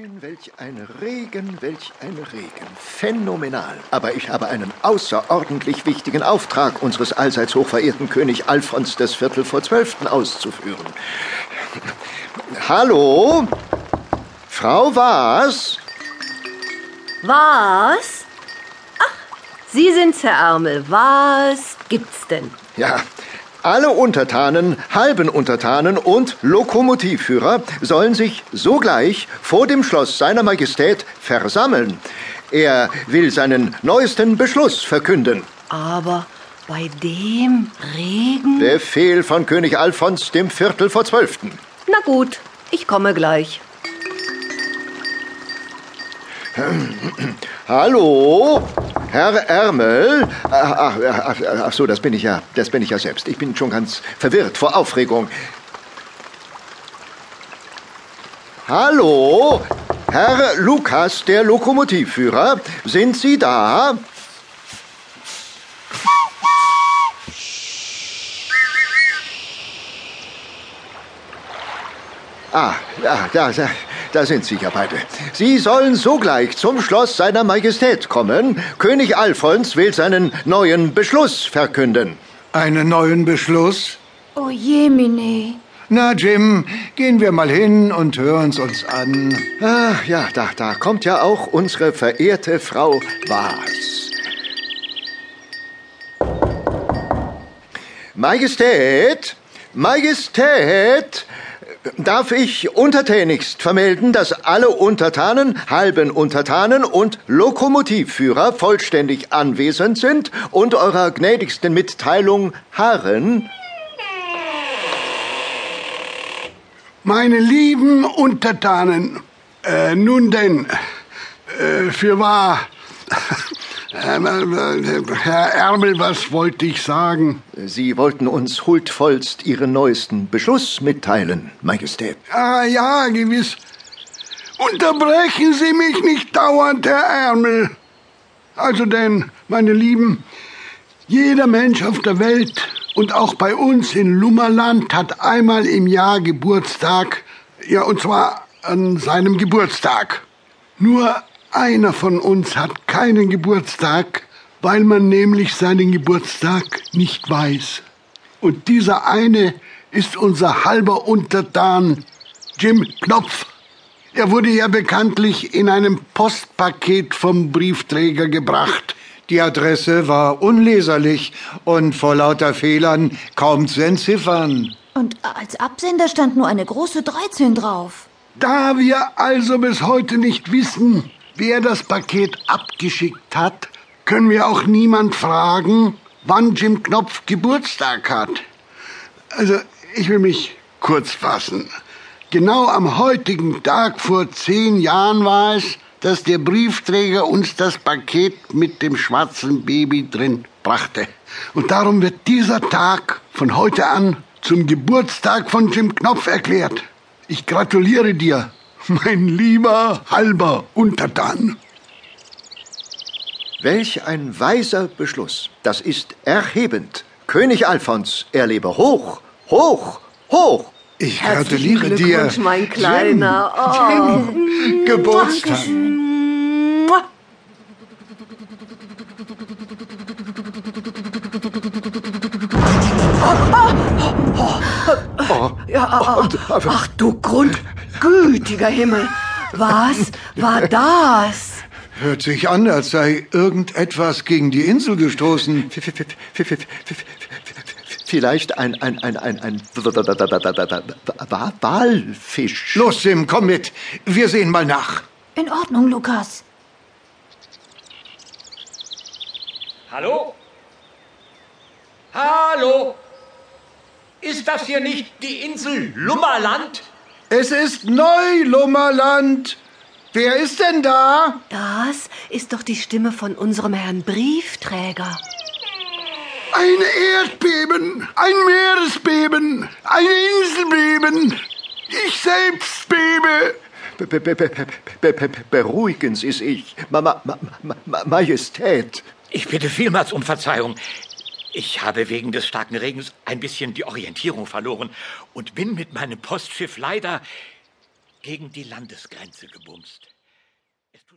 sehen, welch ein Regen, welch ein Regen. Phänomenal. Aber ich habe einen außerordentlich wichtigen Auftrag unseres allseits hochverehrten König Alfons des Viertel vor Zwölften auszuführen. Hallo? Frau Was? Was? Ach, Sie sind's, Herr Ärmel. Was gibt's denn? Ja, alle Untertanen, halben Untertanen und Lokomotivführer sollen sich sogleich vor dem Schloss seiner Majestät versammeln. Er will seinen neuesten Beschluss verkünden. Aber bei dem Regen? Befehl von König Alfons dem Viertel vor Zwölften. Na gut, ich komme gleich. Hallo, Herr Ärmel. Ach, ach, ach, so, das bin ich ja, das bin ich ja selbst. Ich bin schon ganz verwirrt vor Aufregung. Hallo, Herr Lukas, der Lokomotivführer, sind Sie da? Ah, ja, da, da, da sind Sie ja beide. Sie sollen sogleich zum Schloss seiner Majestät kommen. König Alfons will seinen neuen Beschluss verkünden. Einen neuen Beschluss? Oh je, Mine. Na, Jim, gehen wir mal hin und hören's uns an. Ah, ja, da, da kommt ja auch unsere verehrte Frau Was. Majestät, Majestät, darf ich untertänigst vermelden, dass alle Untertanen, halben Untertanen und Lokomotivführer vollständig anwesend sind und eurer gnädigsten Mitteilung harren? Meine lieben Untertanen, äh, nun denn, äh, für wahr, Herr Ärmel, was wollte ich sagen? Sie wollten uns huldvollst Ihren neuesten Beschluss mitteilen, Majestät. Ah ja, gewiss. Unterbrechen Sie mich nicht dauernd, Herr Ärmel. Also denn, meine Lieben, jeder Mensch auf der Welt und auch bei uns in Lummerland hat einmal im Jahr Geburtstag, ja, und zwar an seinem Geburtstag. Nur einer von uns hat keinen Geburtstag, weil man nämlich seinen Geburtstag nicht weiß. Und dieser eine ist unser halber Untertan, Jim Knopf. Er wurde ja bekanntlich in einem Postpaket vom Briefträger gebracht. Die Adresse war unleserlich und vor lauter Fehlern kaum zu entziffern. Und als Absender stand nur eine große 13 drauf. Da wir also bis heute nicht wissen, wer das Paket abgeschickt hat, können wir auch niemand fragen, wann Jim Knopf Geburtstag hat. Also, ich will mich kurz fassen. Genau am heutigen Tag vor zehn Jahren war es, dass der Briefträger uns das Paket mit dem schwarzen Baby drin brachte. Und darum wird dieser Tag von heute an zum Geburtstag von Jim Knopf erklärt. Ich gratuliere dir, mein lieber halber Untertan. Welch ein weiser Beschluss. Das ist erhebend. König Alfons, er lebe hoch, hoch, hoch. Ich Herzlichen gratuliere dir. Glückwunsch, mein Kleiner. Oh. Geburtstag. Mua. Ja, ach du grundgütiger Himmel. Was war das? Hört sich an, als sei irgendetwas gegen die Insel gestoßen. Vielleicht ein, ein, ein, ein, ein Wa- Walfisch. Los, Sim, komm mit. Wir sehen mal nach. In Ordnung, Lukas. Hallo? Hallo? Ist das hier nicht die Insel Lummerland? Es ist Neulummerland. Wer ist denn da? Das ist doch die Stimme von unserem Herrn Briefträger. Ein Erdbeben, ein Meeresbeben, ein Inselbeben. Ich selbst bebe. Be- be- be- be- be- be- be- Beruhigen Sie sich, Ma Ma Ma Ma Majestät. Ich bitte vielmals um Verzeihung. Ich habe wegen des starken Regens ein bisschen die Orientierung verloren und bin mit meinem Postschiff leider gegen die Landesgrenze gebumst.